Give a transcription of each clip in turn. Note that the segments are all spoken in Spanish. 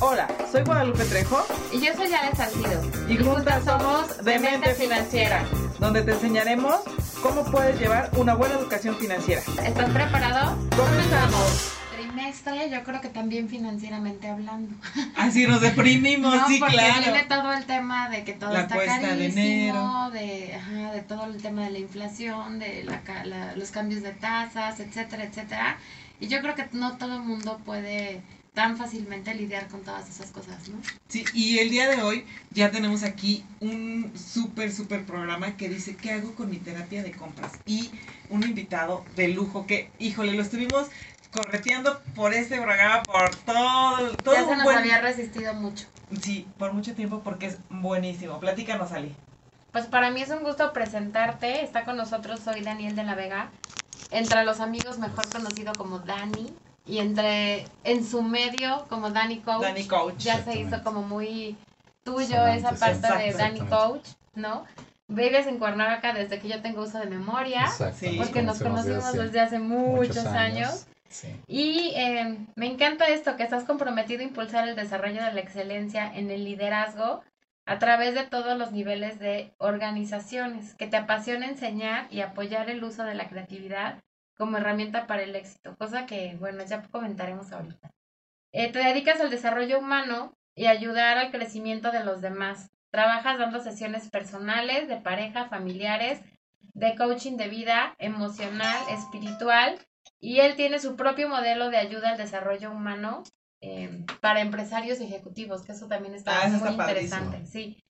Hola, soy Guadalupe Trejo. Y yo soy Alex Salcido. Y, juntas somos Demente Financiera, donde te enseñaremos cómo puedes llevar una buena educación financiera. ¿Estás preparado? Comenzamos. Trimestre, yo creo que también financieramente hablando. Así nos deprimimos, no, sí, porque claro. viene todo el tema de que todo La está de carísimo, de, ajá, de todo el tema de la inflación, de la, ca- la- los cambios de tasas, etcétera, etcétera. Y yo creo que no todo el mundo puede tan fácilmente lidiar con todas esas cosas, ¿no? Sí, y el día de hoy ya tenemos aquí un súper, súper programa que dice ¿qué hago con mi terapia de compras? Y un invitado de lujo que, híjole, lo estuvimos correteando por este programa por todo, todo ya se nos buen- había resistido mucho. Sí, por mucho tiempo porque es buenísimo. Platícanos, Ali. Pues para mí es un gusto presentarte. Está con nosotros hoy Daniel de la Vega. Entre los amigos mejor conocido como Dani. Y entre en su medio como Dani Coach. Ya se hizo como muy tuyo Sonante, esa sí. parte de. Dani Coach, ¿no? Vives en Cuernavaca desde que yo tengo uso de memoria. Sí. Porque nos conocimos desde desde hace muchos, años. Sí. Y eh, me encanta esto, que estás comprometido a impulsar el desarrollo de la excelencia en el liderazgo a través de todos los niveles de organizaciones, que te apasiona enseñar y apoyar el uso de la creatividad como herramienta para el éxito, cosa que, bueno, ya comentaremos ahorita. Eh, te dedicas al desarrollo humano y ayudar al crecimiento de los demás. Trabajas dando sesiones personales, de pareja, familiares, de coaching de vida, emocional, espiritual y él tiene su propio modelo de ayuda al desarrollo humano eh, para empresarios y ejecutivos, que eso también está Ah, muy está interesante. Sí.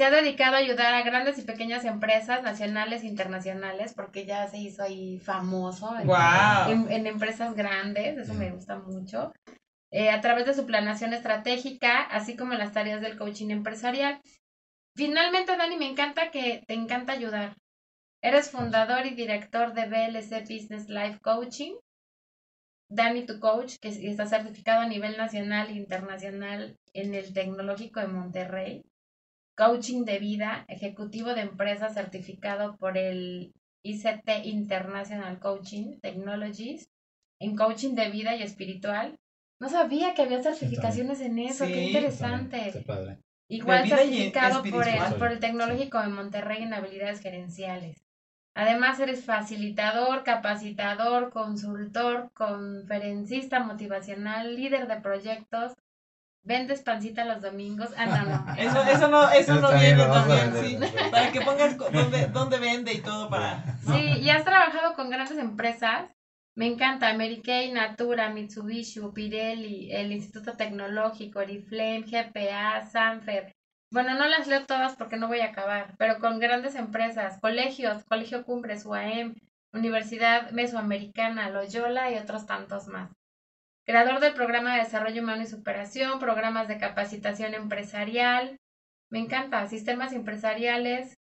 Se ha dedicado a ayudar a grandes y pequeñas empresas nacionales e internacionales, porque ya se hizo ahí famoso en, Wow. en- en empresas grandes, eso me Mm. gusta mucho. eh, a través de su planeación estratégica, así como las tareas del coaching empresarial. Finalmente, Dani, me encanta que te encanta ayudar. Eres fundador y director de BLC Business Life Coaching. Dani, tu coach, que está certificado a nivel nacional e internacional en el Tecnológico de Monterrey. Coaching de vida, ejecutivo de empresa certificado por el ICT International Coaching Technologies en coaching de vida y espiritual. No sabía que había certificaciones en eso, Sí, qué interesante. Qué padre. Igual certificado por el, por el Tecnológico de Monterrey en habilidades gerenciales. Además, eres facilitador, capacitador, consultor, conferencista motivacional, líder de proyectos. Vendes pancita los domingos. Ah, no, no. Eso, eso no, eso no viene también, sí. Para que pongas dónde, dónde vende y todo para. ¿no? Sí, y has trabajado con grandes empresas. Me encanta Mary Kay, Natura, Mitsubishi, Pirelli, el Instituto Tecnológico, Oriflame, GPA, Sanfer. Bueno, no las leo todas porque no voy a acabar, pero con grandes empresas, colegios, Colegio Cumbres, UAM, Universidad Mesoamericana, Loyola y otros tantos más. Creador del programa de desarrollo humano y superación, programas de capacitación empresarial. Me encanta, sistemas empresariales,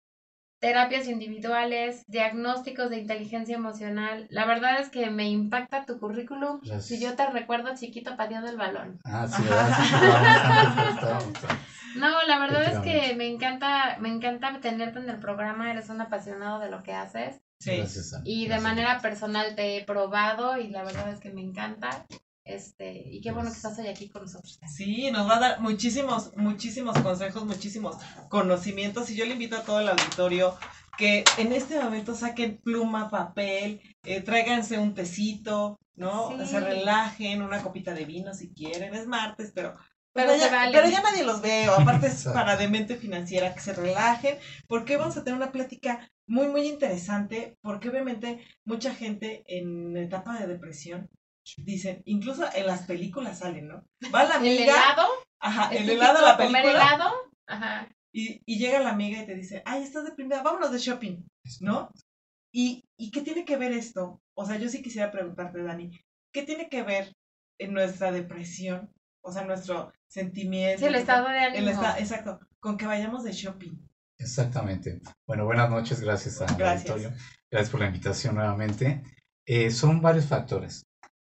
terapias individuales, diagnósticos de inteligencia emocional. La verdad es que me impacta tu currículum. Gracias. Si yo te recuerdo chiquito pateando el balón. Ah, sí. No, la verdad es que me encanta, me encanta tenerte en el programa. Eres un apasionado de lo que haces Sí. Gracias, y de Gracias. manera personal te he probado y la verdad es que me encanta. Este y qué bueno que estás hoy aquí con nosotros. Sí, nos va a dar muchísimos, muchísimos consejos, muchísimos conocimientos. Y yo le invito a todo el auditorio que en este momento saquen pluma, papel, eh, tráiganse un tecito, ¿no? Sí. Se relajen, una copita de vino si quieren. Es martes, pero. Pero pero, ya, vale. pero ya nadie los ve, o aparte es para demente financiera, que se relajen, porque vamos a tener una plática muy, muy interesante, porque obviamente mucha gente en etapa de depresión dicen, incluso en las películas salen, ¿no? Va la El amiga, helado, ajá, ¿es el típico helado, la comer película, helado. Ajá. y, y llega la amiga y te dice, ay, estás deprimida, vámonos de shopping, ¿no? ¿Y, ¿Y qué tiene que ver esto? O sea, yo sí quisiera preguntarte, Dani, ¿qué tiene que ver en nuestra depresión? O sea, nuestro sentimiento. Sí, el estado de el ánimo. esta- exacto, con que vayamos de shopping. Exactamente. Bueno, buenas noches, gracias a Gracias. Gracias por la invitación nuevamente. Eh, son varios factores.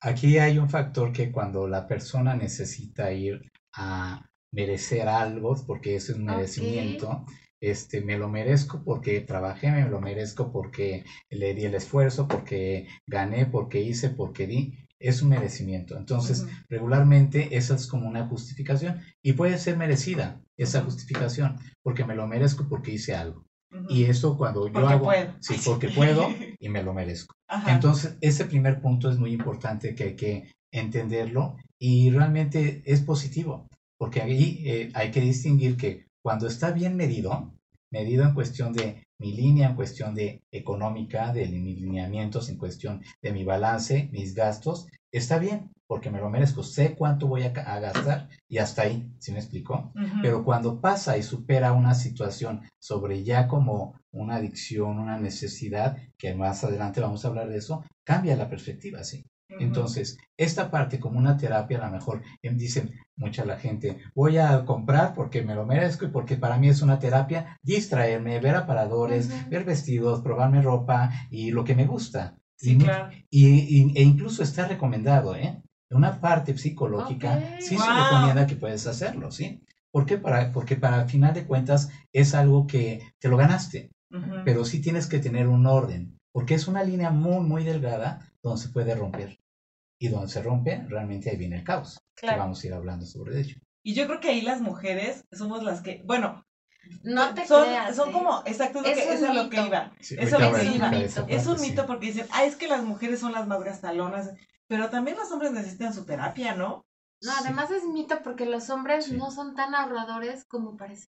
Aquí hay un factor que cuando la persona necesita ir a merecer algo, porque es un merecimiento, este, me lo merezco porque trabajé, me lo merezco porque le di el esfuerzo, porque gané, porque hice, porque di. es un merecimiento. Entonces, regularmente esa es como una justificación y puede ser merecida esa justificación porque me lo merezco porque hice algo. Y eso cuando yo Porque hago, puedo. sí, porque puedo y me lo merezco. Ajá. Entonces, ese primer punto es muy importante que hay que entenderlo y realmente es positivo, porque ahí eh, hay que distinguir que cuando está bien medido, medido en cuestión de mi línea, en cuestión de económica, de mis lineamientos, en cuestión de mi balance, mis gastos, está bien, porque me lo merezco, sé cuánto voy a, gastar y hasta ahí, ¿sí me explicó? Pero cuando pasa y supera una situación sobre ya como una adicción, una necesidad, que más adelante vamos a hablar de eso, cambia la perspectiva, ¿sí? Entonces, esta parte como una terapia, a lo mejor em, dicen mucha la gente, voy a comprar porque me lo merezco y porque para mí es una terapia distraerme, ver aparadores, ver vestidos, probarme ropa y lo que me gusta. Sí, y, claro. y- y- e incluso está recomendado, ¿eh? Una parte psicológica sí se recomienda que puedes hacerlo, ¿sí? ¿Por qué? Para, porque para al final de cuentas es algo que te lo ganaste, pero sí tienes que tener un orden, porque es una línea muy, muy delgada donde se puede romper. Y donde se rompe, realmente ahí viene el caos, que Claro. vamos a ir hablando sobre ello. Y yo creo que ahí las mujeres somos las que, bueno, No te son, creas. son ¿eh? como, exacto, es, lo Es que, es a lo que iba. Sí, Eso es Es un mito porque dicen, ah, es que las mujeres son las más gastalonas, pero también los hombres necesitan su terapia, ¿no? No, además es mito porque los hombres Sí. no son tan ahorradores como parece.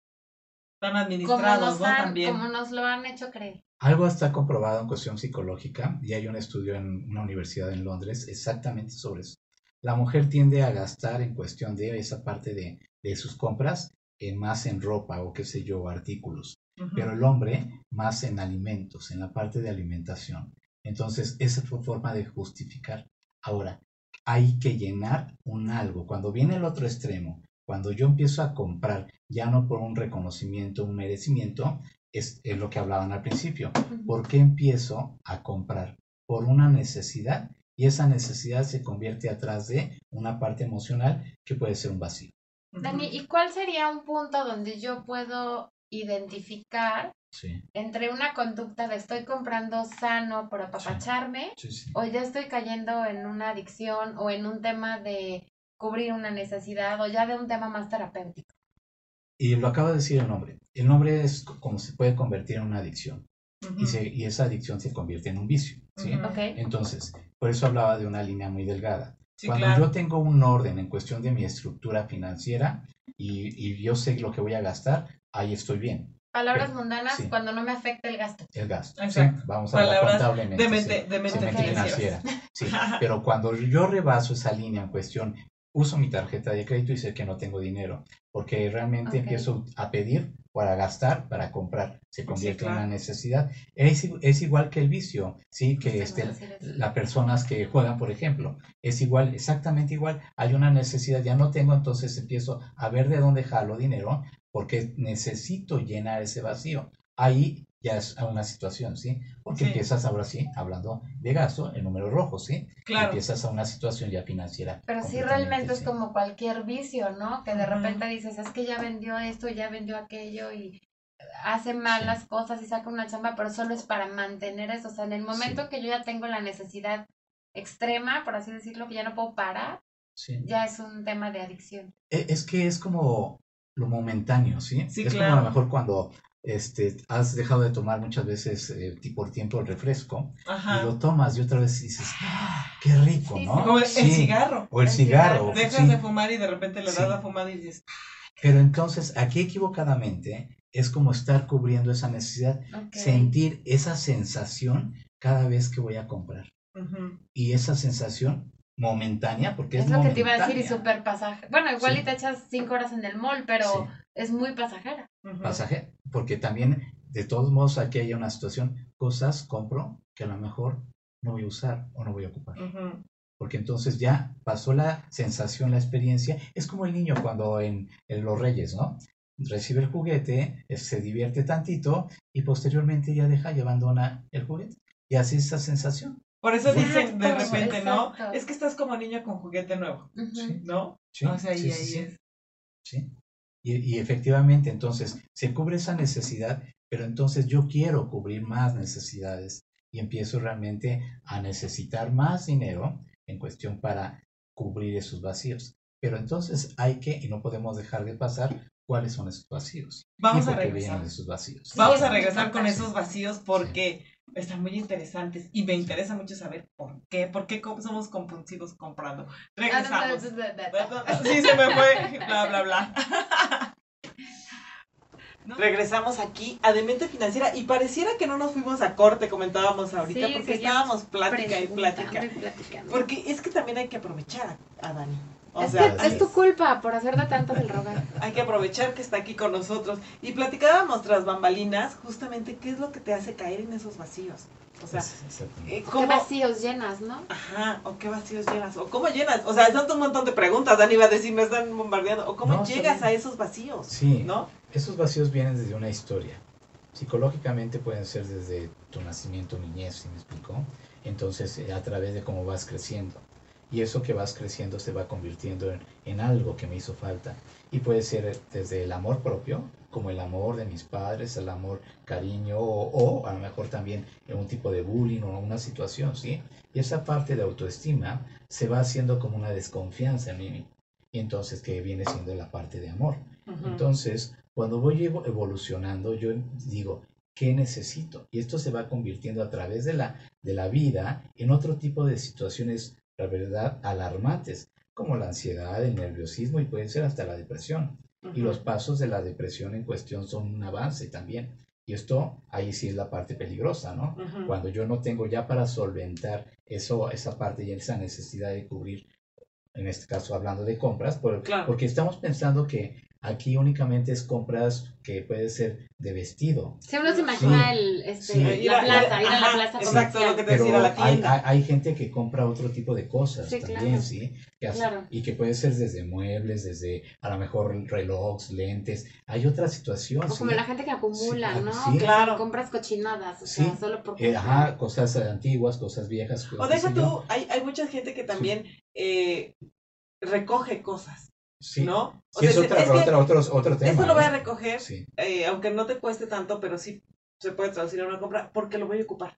Están Como administrados, nos, ¿no? han, También. como nos lo han hecho creer. Algo está comprobado en cuestión psicológica y hay un estudio en una universidad en Londres exactamente sobre eso. La mujer tiende a gastar en cuestión de esa parte de, de sus compras en más en ropa o qué sé yo, artículos, pero el hombre más en alimentos, en la parte de alimentación. Entonces, esa fue forma de justificar. Ahora, hay que llenar un algo. Cuando viene el otro extremo, cuando yo empiezo a comprar, ya no por un reconocimiento, un merecimiento, es, es lo que hablaban al principio. ¿Por qué empiezo a comprar? Por una necesidad y esa necesidad se convierte atrás de una parte emocional que puede ser un vacío. Dani, ¿y cuál sería un punto donde yo puedo identificar Sí, entre una conducta de estoy comprando sano por apapacharme sí, sí. o ya estoy cayendo en una adicción o en un tema de cubrir una necesidad o ya de un tema más terapéutico? Y lo acaba de decir el nombre. El nombre es co- como se puede convertir en una adicción y, se- y esa adicción se convierte en un vicio. ¿sí? Entonces, por eso hablaba de una línea muy delgada. Sí, Cuando claro. yo tengo un orden en cuestión de mi estructura financiera y, y yo sé lo que voy a gastar, ahí estoy bien. Palabras Pero- mundanas sí. cuando no me afecta el gasto. El gasto. ¿sí? Exacto. Vamos a hablar contablemente. de sí. mente, de mente Sí, mente financiera. financiera. Sí, pero cuando yo rebaso esa línea en cuestión, uso mi tarjeta de crédito y sé que no tengo dinero, porque realmente empiezo a pedir para gastar, para comprar, se convierte en claro. una necesidad. Es, es igual que el vicio, sí, que este, las personas que juegan, por ejemplo, es igual, exactamente igual. Hay una necesidad, ya no tengo, entonces empiezo a ver de dónde jalo dinero, porque necesito llenar ese vacío. Ahí ya es una situación, ¿sí? Porque Sí. empiezas ahora sí, hablando de gasto, el número rojo, ¿sí? Claro. Empiezas a una situación ya financiera. Pero sí realmente es como cualquier vicio, ¿no? Que de repente dices, es que ya vendió esto, ya vendió aquello y hace mal Sí. las cosas y saca una chamba, pero solo es para mantener eso. O sea, en el momento que yo ya tengo la necesidad extrema, por así decirlo, que ya no puedo parar, Sí. ya es un tema de adicción. E- Es que es como lo momentáneo, ¿sí? Sí, es claro. como a lo mejor cuando este, has dejado de tomar muchas veces eh, por tiempo el refresco Ajá. y lo tomas y otra vez dices, ¡Ah, qué rico, Sí, ¿no? Como el, el Sí. cigarro. O el El cigarro. cigarro. Dejas sí. de fumar y de repente le das la fumada y dices, Pero entonces aquí equivocadamente es como estar cubriendo esa necesidad, Ok. sentir esa sensación cada vez que voy a comprar. ujú, Y esa sensación momentánea, porque es, Es lo que te iba a decir y momentánea, súper pasaje. Bueno, igual Sí. y te echas cinco horas en el mall, pero Sí. Es muy pasajera. ujú. pasaje, porque también de todos modos aquí hay una situación, cosas compro que a lo mejor no voy a usar o no voy a ocupar, porque entonces ya pasó la sensación, la experiencia, es como el niño cuando en, en los reyes, ¿no? Recibe el juguete, eh, se divierte tantito y posteriormente ya deja y abandona el juguete. Y así es esa sensación. Por eso Exacto, dicen de repente, ¿no? exacto. Es que estás como niño con juguete nuevo. Sí. ¿no? ¿sí? O sea, ahí, Sí, ahí es. ¿sí? Y, y efectivamente, entonces, se cubre esa necesidad, pero entonces yo quiero cubrir más necesidades y empiezo realmente a necesitar más dinero en cuestión para cubrir esos vacíos. Pero entonces hay que, y no podemos dejar de pasar, cuáles son esos vacíos. Vamos y a regresar. vienen esos vacíos. Sí, Vamos a regresar con esos vacíos porque están muy interesantes y me interesa mucho saber por qué, por qué somos compulsivos comprando. Regresamos. Sí, se me fue, bla, bla, bla. ¿No? Regresamos aquí a Demente Financiera y pareciera que no nos fuimos a corte, comentábamos ahorita, Sí, porque estábamos plática y plática. Porque es que también hay que aprovechar a, a Dani. O es, sea, que es tu culpa por hacerte tanto del rogar. hay que aprovechar que está aquí con nosotros. Y platicábamos tras bambalinas justamente qué es lo que te hace caer en esos vacíos. O sea, exactamente. eh, Qué ¿cómo, vacíos llenas, ¿no? Ajá, o qué vacíos llenas, o cómo llenas, o sea, son un montón de preguntas, Dani va a decir, me están bombardeando, o cómo No, llegas a esos vacíos, Sí, ¿no? esos vacíos vienen desde una historia. Psicológicamente pueden ser desde tu nacimiento, niñez, ¿sí me explicó? Entonces, eh, a través de cómo vas creciendo. Y eso que vas creciendo se va convirtiendo en, en algo que me hizo falta. Y puede ser desde el amor propio, como el amor de mis padres, el amor, cariño, o, o a lo mejor también en un tipo de bullying o una situación, ¿sí? Y esa parte de autoestima se va haciendo como una desconfianza en mí. Y entonces, que viene siendo la parte de amor. Entonces, cuando voy evo- evolucionando, yo digo, ¿qué necesito? Y esto se va convirtiendo a través de la, de la vida en otro tipo de situaciones, la verdad, alarmantes, como la ansiedad, el nerviosismo y puede ser hasta la depresión. Y los pasos de la depresión en cuestión son un avance también. Y esto, ahí sí es la parte peligrosa, ¿no? Cuando yo no tengo ya para solventar eso, esa parte y esa necesidad de cubrir, en este caso hablando de compras, por- Claro. porque estamos pensando que aquí únicamente es compras que puede ser de vestido. Si uno se imagina el, este, Sí. Ir la a- plaza, ir a la plaza Exacto, lo que te decía, la hay, tienda. hay, hay gente que compra otro tipo de cosas Sí, también, claro. ¿sí? Que hace- Claro. Y que puede ser desde muebles, desde a lo mejor relojes, lentes. Hay otra situación, O ¿sí? como la gente que acumula, Sí, ¿no? sí. Que Claro. compras cochinadas, o Sí. sea, solo por Eh, ajá, cosas antiguas, cosas viejas. O cosas, deja sé yo. tú, hay, hay mucha gente que también eh, recoge cosas, Sí, ¿no? O Sí, es, sea, otra, es que otra- otro, otro tema. esto lo voy a recoger, Sí, eh, aunque no te cueste tanto, pero sí se puede traducir a una compra, porque lo voy a ocupar.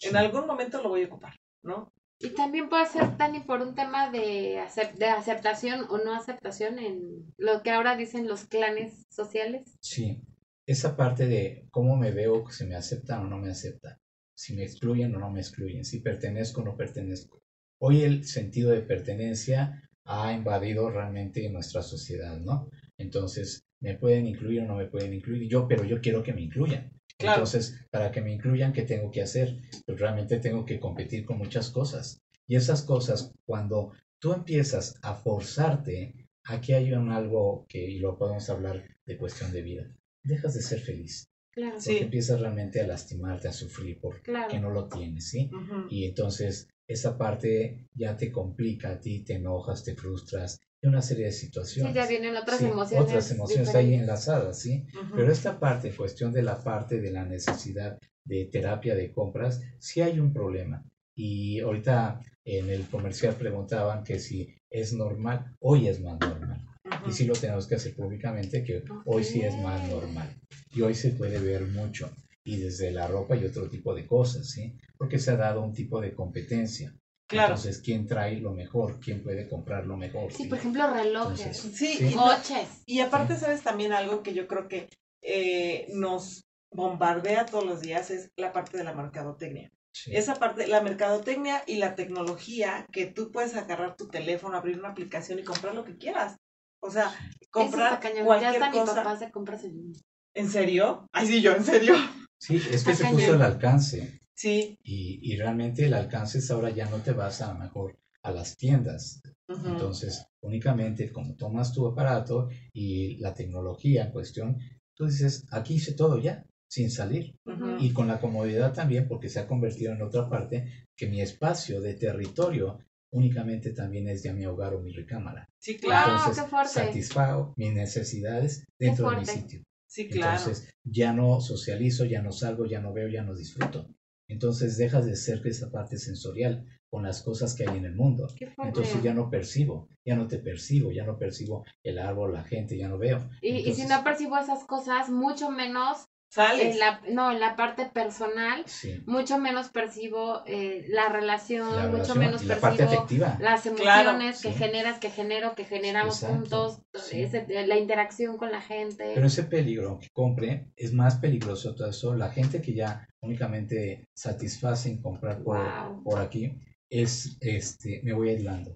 En sí. algún momento lo voy a ocupar, ¿no? Y también puede ser, Dani, por un tema de, acep- de aceptación o no aceptación en lo que ahora dicen los clanes sociales. Sí, esa parte de cómo me veo, si me aceptan o no me aceptan, si me excluyen o no me excluyen, si pertenezco o no pertenezco. Hoy el sentido de pertenencia ha invadido realmente nuestra sociedad, ¿no? Entonces, me pueden incluir o no me pueden incluir, yo, pero yo quiero que me incluyan. Claro. Entonces, para que me incluyan, ¿qué tengo que hacer? Pues realmente tengo que competir con muchas cosas. Y esas cosas, cuando tú empiezas a forzarte, aquí hay un algo que, y lo podemos hablar de cuestión de vida, dejas de ser feliz. Claro, Sí. Porque empiezas realmente a lastimarte, a sufrir porque claro. no lo tienes, ¿sí? Y entonces esa parte ya te complica a ti, te enojas, te frustras, y una serie de situaciones. Sí, ya vienen otras Sí, emociones. Otras emociones ahí enlazadas, ¿sí? Ujú. Pero esta parte, cuestión de la parte de la necesidad de terapia de compras, sí hay un problema. Y ahorita en el comercial preguntaban que si es normal, hoy es más normal. Y sí lo tenemos que hacer públicamente, que hoy sí es más normal. Y hoy se puede ver mucho. Y desde la ropa y otro tipo de cosas, ¿sí? Porque se ha dado un tipo de competencia. Claro. Entonces, ¿quién trae lo mejor? ¿Quién puede comprar lo mejor? Sí, por ejemplo, relojes, Entonces, Sí, Sí. Y, no- coches. y aparte, ¿sabes también algo que yo creo que eh, nos bombardea todos los días? Es la parte de la mercadotecnia. Sí. Esa parte, la mercadotecnia y la tecnología, que tú puedes agarrar tu teléfono, abrir una aplicación y comprar lo que quieras. O sea, Eso comprar está cañón. Ya cualquier hasta mi cosa. papá se compra su... ¿En serio? Ay, sí, yo, en serio. Sí, es que se puso al alcance. Sí. Y, y realmente el alcance es ahora ya no te vas a lo mejor a las tiendas. Entonces, únicamente como tomas tu aparato y la tecnología en cuestión, tú dices, aquí hice todo ya, sin salir. Y con la comodidad también, porque se ha convertido en otra parte, que mi espacio de territorio únicamente también es ya mi hogar o mi recámara. Sí, claro. Entonces, qué fuerte. satisfago mis necesidades dentro de mi sitio. Sí, claro. Entonces, ya no socializo, ya no salgo, ya no veo, ya no disfruto. Entonces, dejas de ser esa parte sensorial con las cosas que hay en el mundo. Entonces ya no percibo, ya no te percibo, ya no percibo el árbol, la gente, ya no veo. Y, y si no percibo esas cosas, mucho menos Sales. en la, no, en la parte personal, Sí. mucho menos percibo eh, la relación, La mucho menos la percibo las Claro, emociones que sí. generas, que genero, que generamos Exacto, juntos, sí. ese- la interacción con la gente. Pero ese peligro que compre es más peligroso todo eso. La gente que ya únicamente satisface en comprar por, Wow. por aquí es, este, me voy aislando.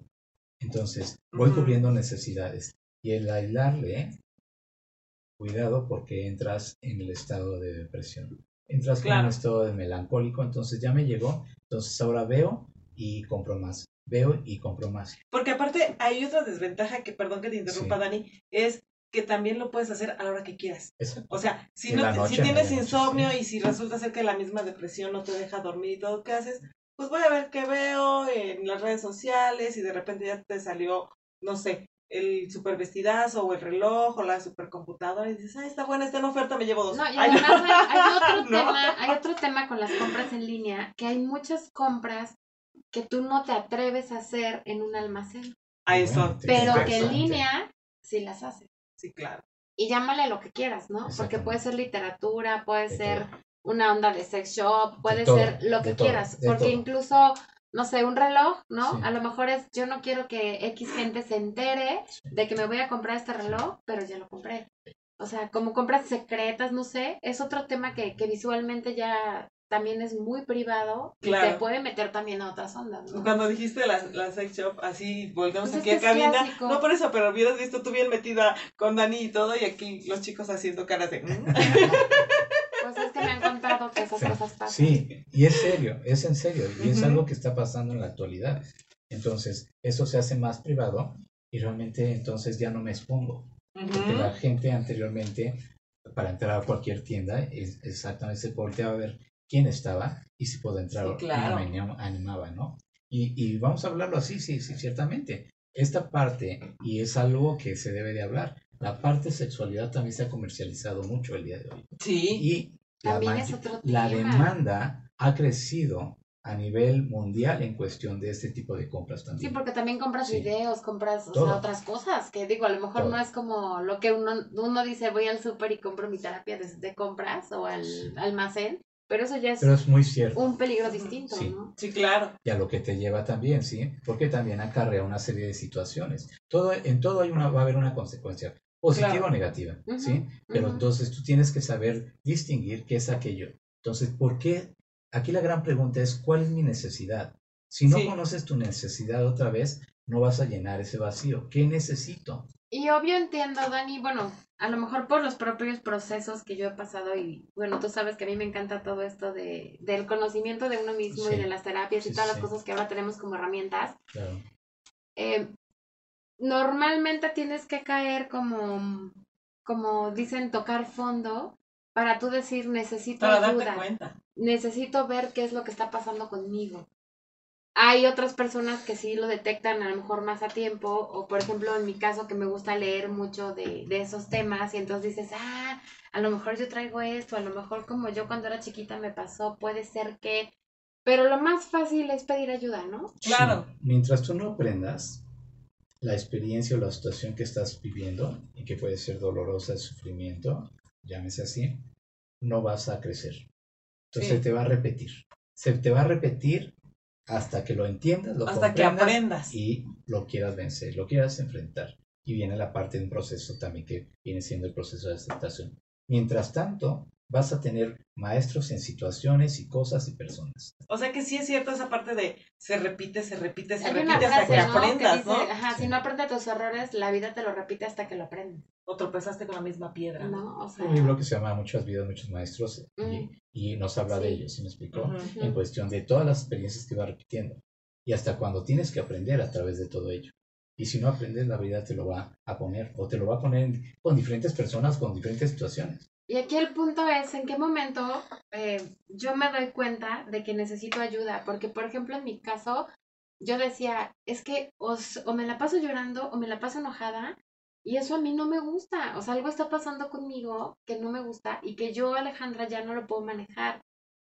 Entonces, voy Ujú. cubriendo necesidades. Y el aislarle, cuidado porque entras en el estado de depresión. Entras con Claro. un estado de melancólico, entonces ya me llegó, entonces ahora veo y compro más. Veo y compro más. Porque aparte hay otra desventaja que, perdón que te interrumpa, Sí. Dani, es que también lo puedes hacer a la hora que quieras. Exacto. O sea, si, En no noche, si en tienes noche, insomnio sí. y si resulta ser que la misma depresión no te deja dormir y todo, ¿qué haces? Pues voy a ver qué veo en las redes sociales y de repente ya te salió, no sé, el super vestidazo o el reloj o la supercomputadora y dices, ay, está buena, está en oferta, me llevo dos. No, y Ay, además hay, hay otro No. tema, hay otro tema con las compras en línea, que hay muchas compras que tú no te atreves a hacer en un almacén, A eso. Pero que en línea sí las haces. Sí, claro. Y llámale lo que quieras, ¿no? Porque puede ser literatura, puede De ser todo. una onda de sex shop, puede ser lo que todo, quieras, porque todo. incluso, no sé, un reloj, ¿no? Sí. A lo mejor es, yo no quiero que X gente se entere de que me voy a comprar este reloj, pero ya lo compré. O sea, como compras secretas, no sé, es otro tema que, que visualmente ya también es muy privado y Claro. te puede meter también a otras ondas, ¿no? Cuando dijiste la, la sex shop, así volvemos Pues es aquí a cabina. clásico. No por eso, pero hubieras visto tú bien metida con Dani y todo, y aquí los chicos haciendo caras de. esas Sí. cosas pasan. Sí, y es serio, es en serio, y es algo que está pasando en la actualidad. Entonces, eso se hace más privado y realmente entonces ya no me expongo. Porque la gente anteriormente, para entrar a cualquier tienda, es, exactamente se volteaba a ver quién estaba y si podía entrar Sí, claro. y me anim- animaba, ¿no? Y, y vamos a hablarlo así, sí, sí, ciertamente. Esta parte, y es algo que se debe de hablar, la parte sexualidad también se ha comercializado mucho el día de hoy. Sí. Y También ma- es otro la tema. demanda ha crecido a nivel mundial en cuestión de este tipo de compras Sí, también. porque también compras Sí. videos, compras o Todo. sea, otras cosas, que digo, a lo mejor Todo. no es como lo que uno, uno dice, voy al súper y compro mi terapia de, de compras o al Sí. almacén, pero eso ya es Pero es muy cierto. un peligro distinto, Sí. ¿no? Sí, claro. y a lo que te lleva también, ¿sí? Porque también acarrea una serie de situaciones. Todo, en todo hay una, va a haber una consecuencia, positiva Claro. o negativa, ¿sí? Pero entonces tú tienes que saber distinguir qué es aquello. Entonces, ¿por qué? Aquí la gran pregunta es, ¿cuál es mi necesidad? Si no Sí. conoces tu necesidad otra vez, no vas a llenar ese vacío. ¿Qué necesito? Y obvio entiendo, Dani, bueno, a lo mejor por los propios procesos que yo he pasado y bueno, tú sabes que a mí me encanta todo esto de, del conocimiento de uno mismo Sí. y de las terapias y todas las cosas que ahora tenemos como herramientas. Claro. eh, normalmente tienes que caer como, como dicen, tocar fondo para tú decir, necesito Para darte ayuda, cuenta. necesito ver qué es lo que está pasando conmigo. Hay otras personas que sí lo detectan a lo mejor más a tiempo, o por ejemplo en mi caso que me gusta leer mucho de, de esos temas y entonces dices, ah, a lo mejor yo traigo esto, a lo mejor como yo cuando era chiquita me pasó, puede ser que... Pero lo más fácil es pedir ayuda, ¿no? Claro. Sí, Mientras tú no aprendas la experiencia o la situación que estás viviendo, y que puede ser dolorosa, de sufrimiento, llámese así, no vas a crecer. Entonces Sí. se te va a repetir. Se te va a repetir hasta que lo entiendas, lo Hasta que aprendas. y lo quieras vencer, lo quieras enfrentar. Y viene la parte de un proceso también que viene siendo el proceso de aceptación. Mientras tanto, vas a tener maestros en situaciones y cosas y personas. O sea que sí es cierto esa parte de se repite, se repite, se Hay repite hasta que ¿no? aprendas, que dice, ¿no? Ajá, Sí. si no aprendes tus errores, la vida te lo repite hasta que lo aprendes, O tropezaste con la misma piedra. ¿no? ¿no? O sea, un libro que se llama Muchas vidas, muchos maestros y, Mm. y nos habla de ellos, ¿sí me explicó? En cuestión de todas las experiencias que va repitiendo y hasta cuando tienes que aprender a través de todo ello. Y si no aprendes, la vida te lo va a poner o te lo va a poner con diferentes personas, con diferentes situaciones. Y aquí el punto es en qué momento eh, yo me doy cuenta de que necesito ayuda, porque por ejemplo en mi caso yo decía, es que os- o me la paso llorando o me la paso enojada y eso a mí no me gusta, o sea, algo está pasando conmigo que no me gusta y que yo, Alejandra, ya no lo puedo manejar.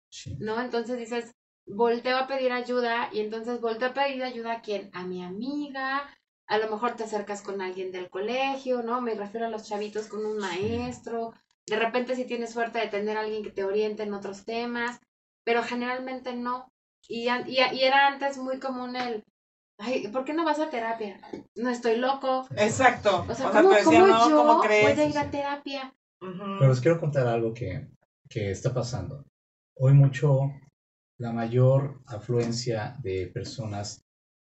Sí. ¿no? Entonces dices, volteo a pedir ayuda y entonces volteo a pedir ayuda a quién? A mi amiga, a lo mejor te acercas con alguien del colegio, ¿no? Me refiero a los chavitos con un maestro, De repente sí tienes suerte de tener a alguien que te oriente en otros temas, pero generalmente no. Y, y, y era antes muy común el, ay, ¿por qué no vas a terapia? No estoy loco. Exacto. O sea, O ¿cómo, cómo no, yo ¿cómo voy crees? a ir a terapia? Pero les quiero contar algo que, que está pasando. Hoy mucho, la mayor afluencia de personas,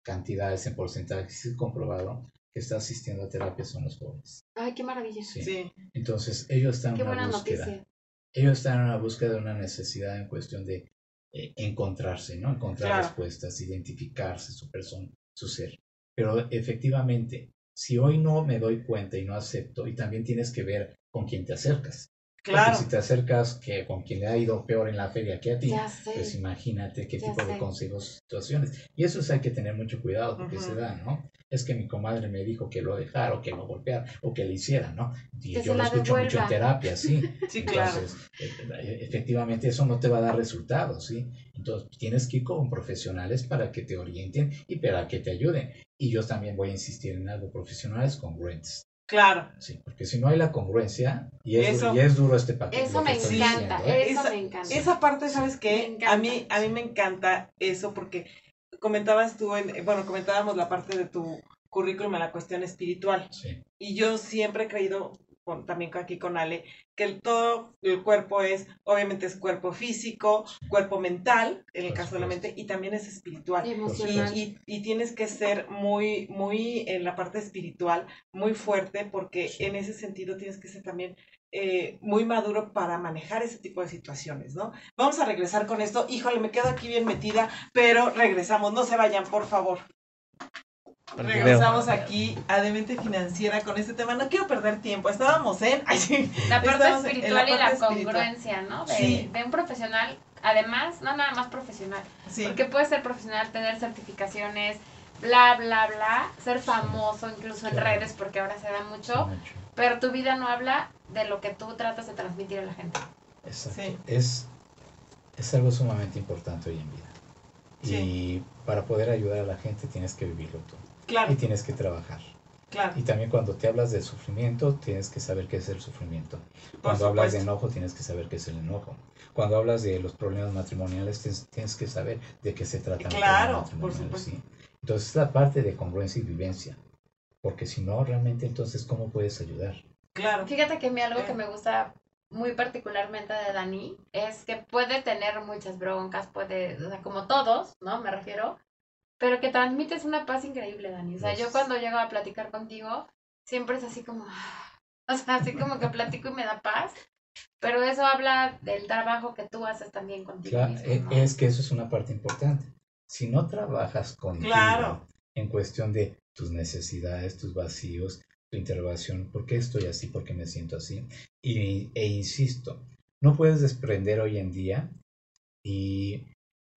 cantidades en porcentaje, sí es comprobado que está asistiendo a terapia son los jóvenes. Ay, qué maravilla. Sí. Sí, Entonces, ellos están Qué en una buena búsqueda. noticia. Ellos están en una búsqueda de una necesidad en cuestión de eh, encontrarse, ¿no? Encontrar Claro. respuestas, identificarse, su persona, su ser. Pero efectivamente, si hoy no me doy cuenta y no acepto, y también tienes que ver con quién te acercas. Claro. Porque si te acercas que con quien le ha ido peor en la feria que a ti, pues imagínate qué Ya tipo de consejos, situaciones. Y eso es hay que tener mucho cuidado porque se da, ¿no? Es que mi comadre me dijo que lo dejara o que lo golpeara o que le hiciera, ¿no? Y Que yo lo escucho mucho en terapia, sí. Sí. Entonces, eh, efectivamente eso no te va a dar resultados, ¿sí? Entonces tienes que ir con profesionales para que te orienten y para que te ayuden. Y yo también voy a insistir en algo, profesionales congruentes, Claro. ¿sí? Porque si no hay la congruencia, y es, Eso- y es duro este paquete. Eso me encanta, diciendo, ¿eh? eso Esa- me encanta. Esa parte, ¿sabes Me qué? encanta. A mí, a mí me encanta eso porque comentabas tú, en, bueno, comentábamos la parte de tu currículum en la cuestión espiritual. Sí, Y yo siempre he creído, con- también aquí con Ale, que el, todo el cuerpo es, obviamente es cuerpo físico, cuerpo mental, en el caso de la mente, y también es espiritual. Y Y, emocional. y- y tienes que ser muy, muy en la parte espiritual, muy fuerte, porque Sí. en ese sentido tienes que ser también eh, muy maduro para manejar ese tipo de situaciones, ¿no? Vamos a regresar con esto. Híjole, me quedo aquí bien metida, pero regresamos. No se vayan, por favor. Regresamos aquí a Demente Financiera con este tema. No quiero perder tiempo. Estábamos en. Ay, sí. La parte en espiritual la y la espiritual. congruencia, ¿no? De, Sí. de un profesional, además, no nada más profesional, Sí. porque puedes ser profesional, tener certificaciones, bla, bla, bla, ser famoso incluso en redes, porque ahora se da mucho, pero tu vida no habla de lo que tú tratas de transmitir a la gente. Exacto. Sí. Es, es algo sumamente importante hoy en vida. Sí. Y para poder ayudar a la gente tienes que vivirlo tú. Claro, Y tienes que trabajar. claro. Y también cuando te hablas del sufrimiento, tienes que saber qué es el sufrimiento. Cuando hablas de enojo, tienes que saber qué es el enojo. Cuando hablas de los problemas matrimoniales, tienes, tienes que saber de qué se tratan Claro, los por problemas matrimoniales. supuesto. ¿sí? Entonces, es la parte de congruencia y vivencia. Porque si no, realmente, entonces, ¿cómo puedes ayudar? Claro. Fíjate que a mí algo que me gusta muy particularmente de Dani es que puede tener muchas broncas, puede, o sea, como todos, ¿no? Me refiero, pero que transmites una paz increíble, Dani. O sea, yo cuando llego a platicar contigo, siempre es así como, o sea, así como que platico y me da paz, pero eso habla del trabajo que tú haces también contigo Claro, mismo, e- ¿no? es que eso es una parte importante. Si no trabajas contigo Claro. en cuestión de tus necesidades, tus vacíos, tu interrogación, ¿por qué estoy así? ¿Por qué me siento así? Y, e insisto, no puedes desprender hoy en día y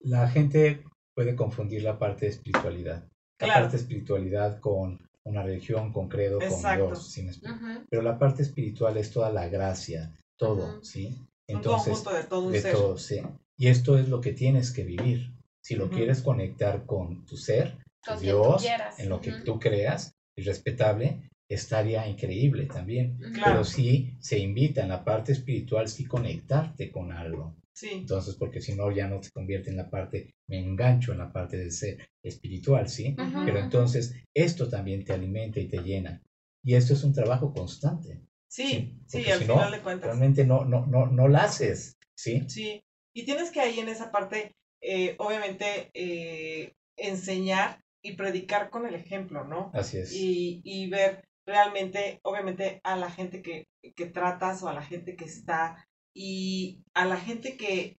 la gente puede confundir la parte de espiritualidad. La parte de espiritualidad con una religión, con credo, Exacto. con Dios. ¿sí me explico? Ujú. Pero la parte espiritual es toda la gracia, todo. ¿sí? Un Entonces, conjunto de todo un de ser. todo, sí. Y esto es lo que tienes que vivir. Si lo quieres conectar con tu ser, Con Dios, en lo que tú creas, y respetable, estaría increíble también. Claro. Pero sí se invita en la parte espiritual, sí conectarte con algo. Sí. Entonces, porque si no, ya no te convierte en la parte, me engancho en la parte del ser espiritual, ¿sí? Pero entonces, esto también te alimenta y te llena. Y esto es un trabajo constante. Sí, Sí, sí, al si no, final de cuentas. Realmente no, no, no, no la haces, ¿sí? Sí, y tienes que ahí en esa parte, eh, obviamente, eh, enseñar y predicar con el ejemplo, ¿no? Así es. Y, y ver realmente, obviamente, a la gente que, que tratas o a la gente que está y a la gente que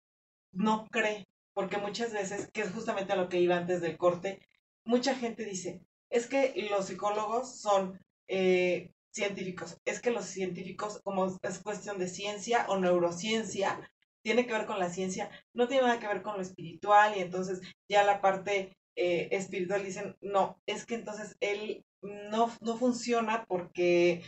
no cree, porque muchas veces, que es justamente a lo que iba antes del corte, mucha gente dice, es que los psicólogos son eh, científicos, es que los científicos, como es cuestión de ciencia o neurociencia, tiene que ver con la ciencia, no tiene nada que ver con lo espiritual y entonces ya la parte eh, espiritual dicen, no, es que entonces él no, no funciona porque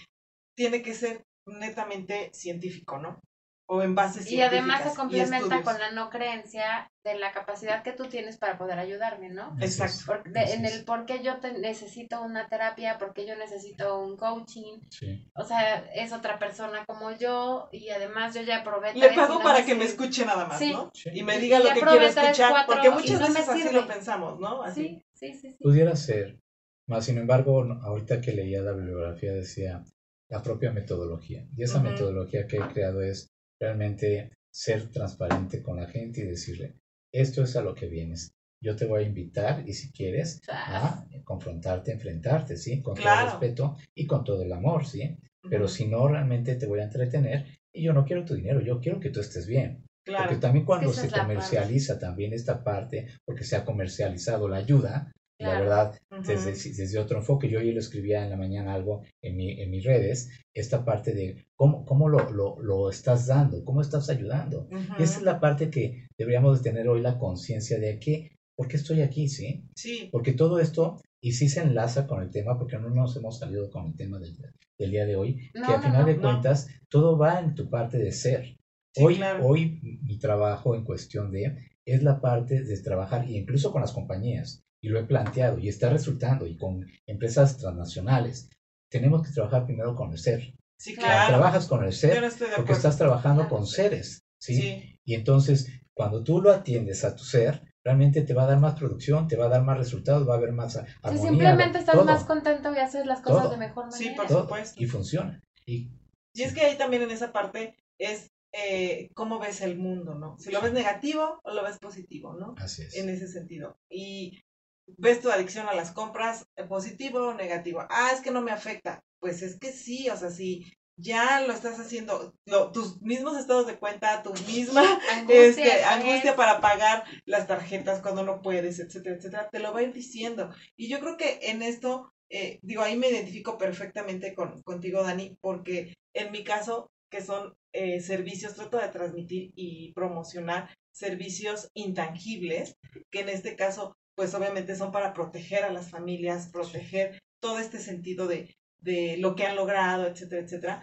tiene que ser netamente científico, ¿no? O en base Y además se complementa con la no creencia de la capacidad que tú tienes para poder ayudarme, ¿no? Exacto. Por- de- en el por qué yo te- necesito una terapia, por qué yo necesito un coaching, Sí. o sea, es otra persona como yo y además yo ya probé Le pago para me que me escuche nada más, Sí. ¿no? Sí. Y me Y diga lo que quiero escuchar, cuatro, porque muchas no veces así lo pensamos, ¿no? Así. Sí, sí, sí, sí. Pudiera ser, más sin embargo, ahorita que leía la bibliografía decía la propia metodología. Y esa metodología que he creado es realmente ser transparente con la gente y decirle, esto es a lo que vienes. Yo te voy a invitar y si quieres a confrontarte, enfrentarte, ¿sí? Con todo Claro. el respeto y con todo el amor, ¿sí? Pero si no, realmente te voy a entretener y yo no quiero tu dinero, yo quiero que tú estés bien. Claro. Porque también cuando esa se parte. comercializa también esta parte, porque se ha comercializado la ayuda, la verdad, desde, desde otro enfoque, yo ayer lo escribía en la mañana algo en, mi, en mis redes, esta parte de cómo, cómo lo, lo, lo estás dando, cómo estás ayudando. Y esa es la parte que deberíamos de tener hoy la conciencia de que, ¿por qué estoy aquí? ¿Sí? Sí, Porque todo esto, y sí se enlaza con el tema, porque no nos hemos salido con el tema del, del día de hoy, No, que al no, final no, de cuentas, todo va en tu parte de ser. Sí, hoy, claro. hoy mi trabajo en cuestión de es la parte de trabajar, y incluso con las compañías, y lo he planteado, y está resultando, y con empresas transnacionales, tenemos que trabajar primero con el ser. sí, Claro. Trabajas con el ser no porque estás trabajando Claro. con seres, ¿sí? Sí, Y entonces, cuando tú lo atiendes a tu ser, realmente te va a dar más producción, te va a dar más resultados, va a haber más a- Si armonía. simplemente estás todo, más contento y haces las cosas Todo. de mejor Sí, manera. por todo, supuesto. y funciona. Y, Y es que ahí también en esa parte es eh, cómo ves el mundo, ¿no? Si lo ves negativo o lo ves positivo, ¿no? así es. En ese sentido. Y ves tu adicción a las compras, eh, positivo o negativo. Ah, es que no me afecta. Pues es que sí, o sea, si ya lo estás haciendo, lo- tus mismos estados de cuenta, tu misma Angustia, este, angustia para pagar las tarjetas cuando no puedes, etcétera, etcétera, te lo va a ir diciendo. Y yo creo que en esto, eh, digo, ahí me identifico perfectamente con, contigo, Dani, porque en mi caso, que son eh, servicios, trato de transmitir y promocionar servicios intangibles, que en este caso, pues obviamente son para proteger a las familias, proteger todo este sentido de, de lo que han logrado, etcétera, etcétera.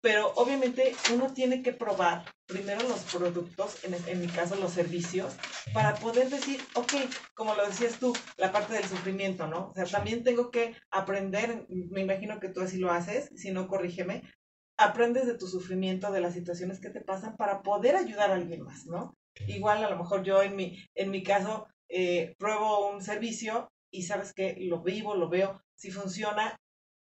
Pero obviamente uno tiene que probar primero los productos, en, en mi caso los servicios, para poder decir, ok, como lo decías tú, la parte del sufrimiento, ¿no? O sea, también tengo que aprender, me imagino que tú así lo haces, si no, corrígeme, aprendes de tu sufrimiento, de las situaciones que te pasan para poder ayudar a alguien más, ¿no? Igual a lo mejor yo en mi, en mi caso eh, pruebo un servicio y sabes que lo vivo, lo veo, si funciona,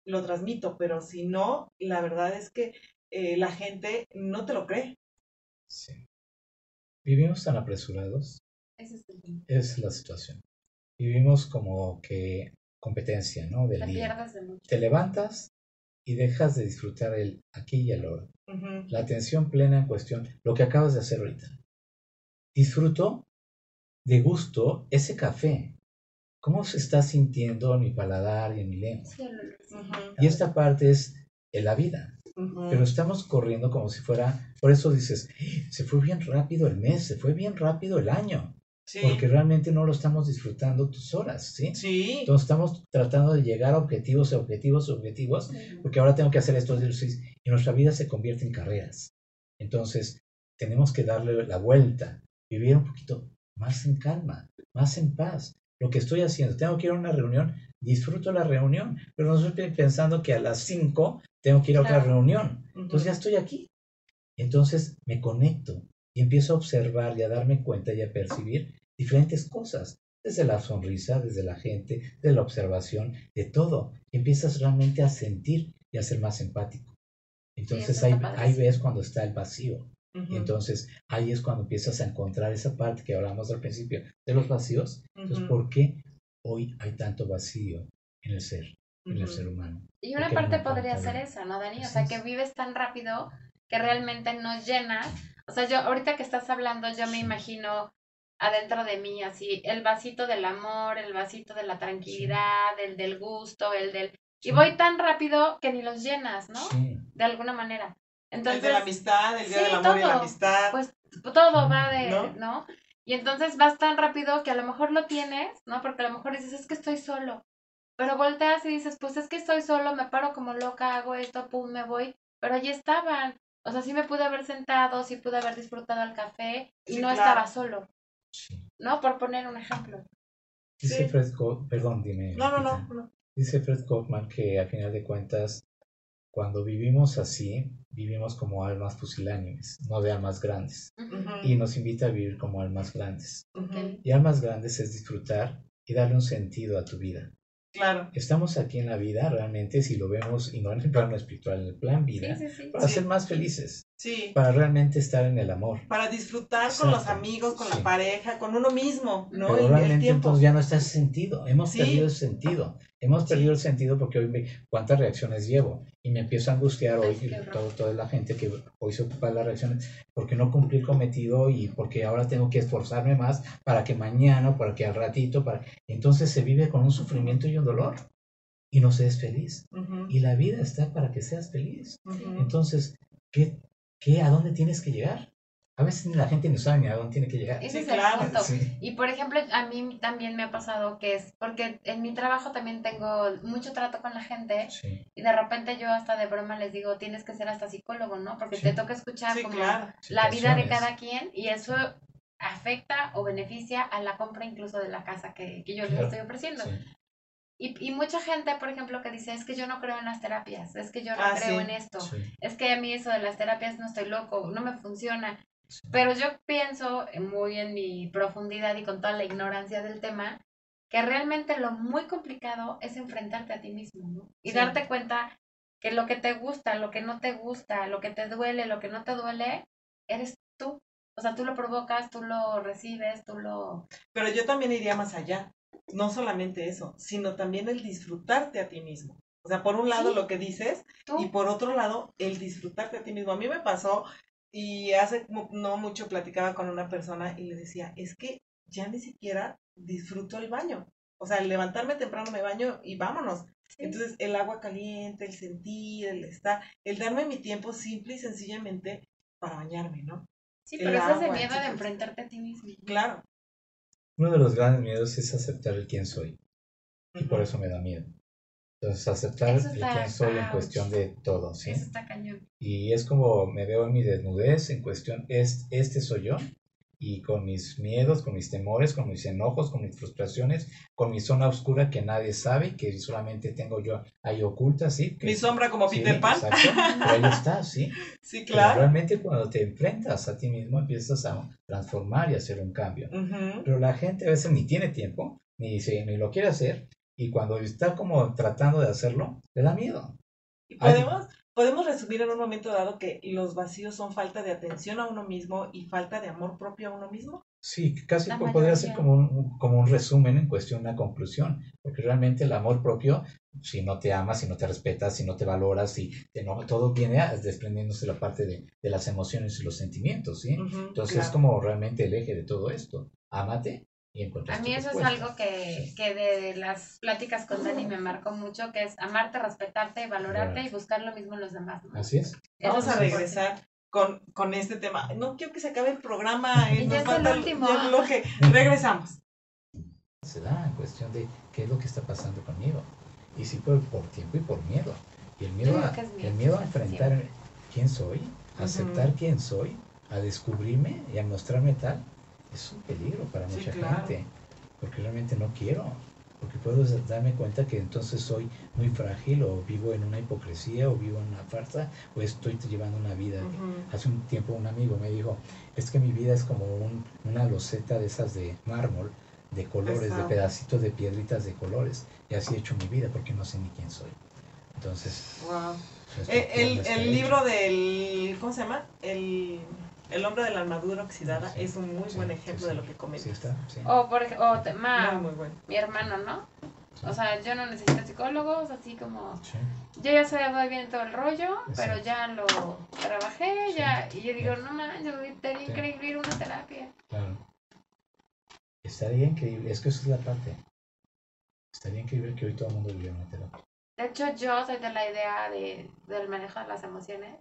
lo transmito, pero si no, la verdad es que eh, la gente no te lo cree. Sí. Vivimos tan apresurados, Ese es el tema. es la situación. Vivimos como que competencia, ¿no? Del Te día. pierdes de mucho. Te levantas y dejas de disfrutar el aquí y el ahora. La atención plena en cuestión, lo que acabas de hacer ahorita. Disfruto de gusto ese café. ¿Cómo se está sintiendo en mi paladar y en mi lengua? Sí, Y esta parte es en la vida. Pero estamos corriendo como si fuera, por eso dices, "Eh, se fue bien rápido el mes, se fue bien rápido el año, Sí, porque realmente no lo estamos disfrutando tus horas, ¿sí? sí, Entonces estamos tratando de llegar a objetivos, objetivos, objetivos, porque ahora tengo que hacer ejercicios y nuestra vida se convierte en carreras. Entonces, tenemos que darle la vuelta, vivir un poquito más en calma, más en paz. Lo que estoy haciendo, tengo que ir a una reunión, disfruto la reunión, pero no estoy pensando que a las 5 tengo que ir a otra reunión. Entonces ya estoy aquí. Entonces me conecto y empiezo a observar y a darme cuenta y a percibir diferentes cosas, desde la sonrisa, desde la gente, de la observación, de todo. Y empiezas realmente a sentir y a ser más empático. Entonces eso ahí, ahí ves cuando está el vacío. Y entonces ahí es cuando empiezas a encontrar esa parte que hablamos al principio de los vacíos. Entonces, ¿por qué hoy hay tanto vacío en el ser, en el ser humano? Y una parte no podría ser de- esa, ¿no, Dani? O sea, que vives tan rápido que realmente nos llenas. O sea, yo ahorita que estás hablando, yo me Sí. imagino adentro de mí así, el vasito del amor, el vasito de la tranquilidad, el del gusto, el del... Y voy tan rápido que ni los llenas, ¿no? Sí, De alguna manera. Entonces, el de la amistad, el día sí, del amor y la todo. amistad. pues todo va de, ¿No? ¿no? Y entonces vas tan rápido que a lo mejor lo tienes, ¿no? Porque a lo mejor dices, es que estoy solo. Pero volteas y dices, pues es que estoy solo, me paro como loca, hago esto, pum, me voy. Pero allí estaban. O sea, sí me pude haber sentado, sí pude haber disfrutado el café y Sí, no claro. estaba solo. ¿no? Por poner un ejemplo. Dice Sí. Fred Kaufman, perdón, dime. No, no, no. no. Dice Fred Kaufman que a final de cuentas, cuando vivimos así, vivimos como almas pusilánimes, no de almas grandes. Y nos invita a vivir como almas grandes. Y almas grandes es disfrutar y darle un sentido a tu vida. Claro. Estamos aquí en la vida realmente, si lo vemos, y no en el plano espiritual, en el plan vida, Sí, sí, sí. para Sí. ser más felices, Sí. para realmente estar en el amor. Para disfrutar con los Exacto. amigos, con Sí. la pareja, con uno mismo, ¿no? Pero El- el, realmente tiempo. entonces ya no está ese sentido. Hemos Sí. perdido el sentido. Hemos Sí. perdido el sentido porque hoy me, cuántas reacciones llevo y me empiezo a angustiar Ay, hoy todo, toda la gente que hoy se ocupa de las reacciones porque no cumplí el cometido y porque ahora tengo que esforzarme más para que mañana, para que al ratito, para entonces se vive con un sufrimiento y un dolor y no se es feliz. Ujú, Y la vida está para que seas feliz. ujú. Entonces, ¿qué, qué, a dónde tienes que llegar? A veces ni la gente no sabe ni a dónde tiene que llegar. Ese Sí, es el claro. punto. Sí. Y por ejemplo, a mí también me ha pasado que es, porque en mi trabajo también tengo mucho trato con la gente Sí, y de repente yo hasta de broma les digo, tienes que ser hasta psicólogo, ¿no? Porque Sí. te toca escuchar Sí, como claro. la vida de cada quien y eso afecta o beneficia a la compra incluso de la casa que, que yo les estoy ofreciendo. Y, y mucha gente, por ejemplo, que dice, es que yo no creo en las terapias, es que yo no Ah, creo sí. en esto, Sí, es que a mí eso de las terapias no estoy loco, no me funciona. sí. Pero yo pienso eh, muy en mi profundidad y con toda la ignorancia del tema, que realmente lo muy complicado es enfrentarte a ti mismo, ¿no? Y Sí. darte cuenta que lo que te gusta, lo que no te gusta, lo que te duele, lo que no te duele, eres tú. O sea, tú lo provocas, tú lo recibes, tú lo... Pero yo también iría más allá. No solamente eso, sino también el disfrutarte a ti mismo. O sea, por un lado Sí. lo que dices Tú. y por otro lado el disfrutarte a ti mismo. A mí me pasó y hace no mucho platicaba con una persona y le decía, es que ya ni siquiera disfruto el baño. O sea, el levantarme temprano me baño y vámonos. Sí. Entonces, el agua caliente, el sentir, el estar, el darme mi tiempo simple y sencillamente para bañarme, ¿no? Sí, el pero es ese agua, miedo de enfrentarte a ti mismo. Claro. Uno de los grandes miedos es aceptar el quién soy. Y por eso me da miedo. Entonces, aceptar el quién soy en cuestión de todo, ¿sí? Eso está cañón. Y es como me veo en mi desnudez en cuestión, es, este soy yo. Y con mis miedos, con mis temores, con mis enojos, con mis frustraciones, con mi zona oscura que nadie sabe, que solamente tengo yo ahí oculta, ¿sí? Que- Mi sombra como sí, Peter Pan. exacto, pero ahí está, ¿sí? Sí, Pero claro. realmente cuando te enfrentas a ti mismo empiezas a transformar y hacer un cambio. Pero la gente a veces ni tiene tiempo, ni, se, ni lo quiere hacer, y cuando está como tratando de hacerlo, le da miedo. Y podemos, podemos resumir en un momento dado que los vacíos son falta de atención a uno mismo y falta de amor propio a uno mismo. Sí, casi podría mayoría. ser como un, como un resumen en cuestión, una conclusión, porque realmente el amor propio, si no te amas, si no te respetas, si no te valoras, si te enojas, todo viene a- desprendiéndose la parte de, de las emociones y los sentimientos, ¿sí? Entonces claro. es como realmente el eje de todo esto. Ámate y encuentras A tu mí eso es algo que, que de las pláticas con Dani me marcó mucho, que es amarte, respetarte y valorarte y buscar lo mismo en los demás. ¿no? Así es. Vamos Eso a es regresar con, con este tema. No quiero que se acabe el programa. eh, Y nos ya es el último. ya el bloque. Regresamos. Se da en cuestión de qué es lo que está pasando conmigo. Y sí por, por tiempo y por miedo. Y el miedo, a, miedo, el miedo a enfrentar quién soy, a aceptar quién soy, a descubrirme y a mostrarme tal, es un peligro para Sí, mucha claro. gente. Porque realmente no quiero. Porque puedo darme cuenta que entonces soy muy frágil o vivo en una hipocresía o vivo en una farsa o estoy llevando una vida. Hace un tiempo un amigo me dijo, es que mi vida es como un- una loseta de esas de mármol, de colores, de pedacitos de piedritas de colores. Y así he hecho mi vida porque no sé ni quién soy. Entonces, Wow. Eh, ¿dónde El, está el hecho? libro del. ¿Cómo se llama? El, el hombre de la armadura oxidada Sí. es un muy Sí, buen ejemplo sí. de lo que comentas. Sí está, sí. O, por, o te- ma- Muy, muy bueno. mi hermano, ¿no? O sea, yo no necesito psicólogos, así como Sí, yo ya sé muy bien todo el rollo, pero ya lo trabajé, Sí. ya, y yo digo, no manches, estaría Sí. increíble ir a una terapia. claro. Estaría increíble, es que esa es la parte. Estaría increíble que hoy todo el mundo viviera una terapia. De hecho, yo soy de la idea de, del manejo de las emociones.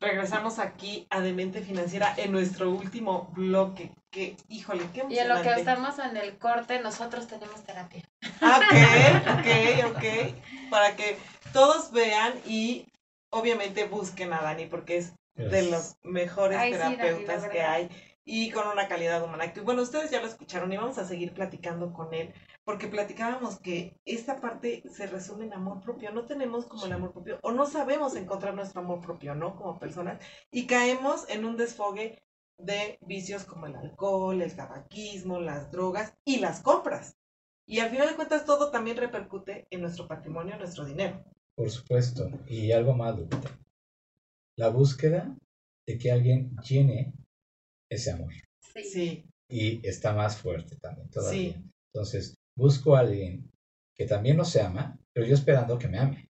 Regresamos aquí a Demente Financiera en nuestro último bloque. Que, híjole, qué Y en lo que emocionante. estamos en el corte, nosotros tenemos terapia. Ah, Ok, ok, ok. Para que todos vean y obviamente busquen a Dani porque es de los mejores Ay, sí, Dani, la terapeutas que hay y con una calidad humana. Que, bueno, ustedes ya lo escucharon y vamos a seguir platicando con él porque platicábamos que esta parte se resume en amor propio. No tenemos como el amor propio o no sabemos encontrar nuestro amor propio, ¿no? Como personas y caemos en un desfogue de vicios como el alcohol, el tabaquismo, las drogas y las compras. Y al final de cuentas todo también repercute en nuestro patrimonio, en nuestro dinero. Por supuesto. Y algo más, Lupita. La búsqueda de que alguien llene ese amor. Sí. Sí, Y está más fuerte también todavía. Sí. Entonces, busco a alguien que también no se ama, pero yo esperando que me ame.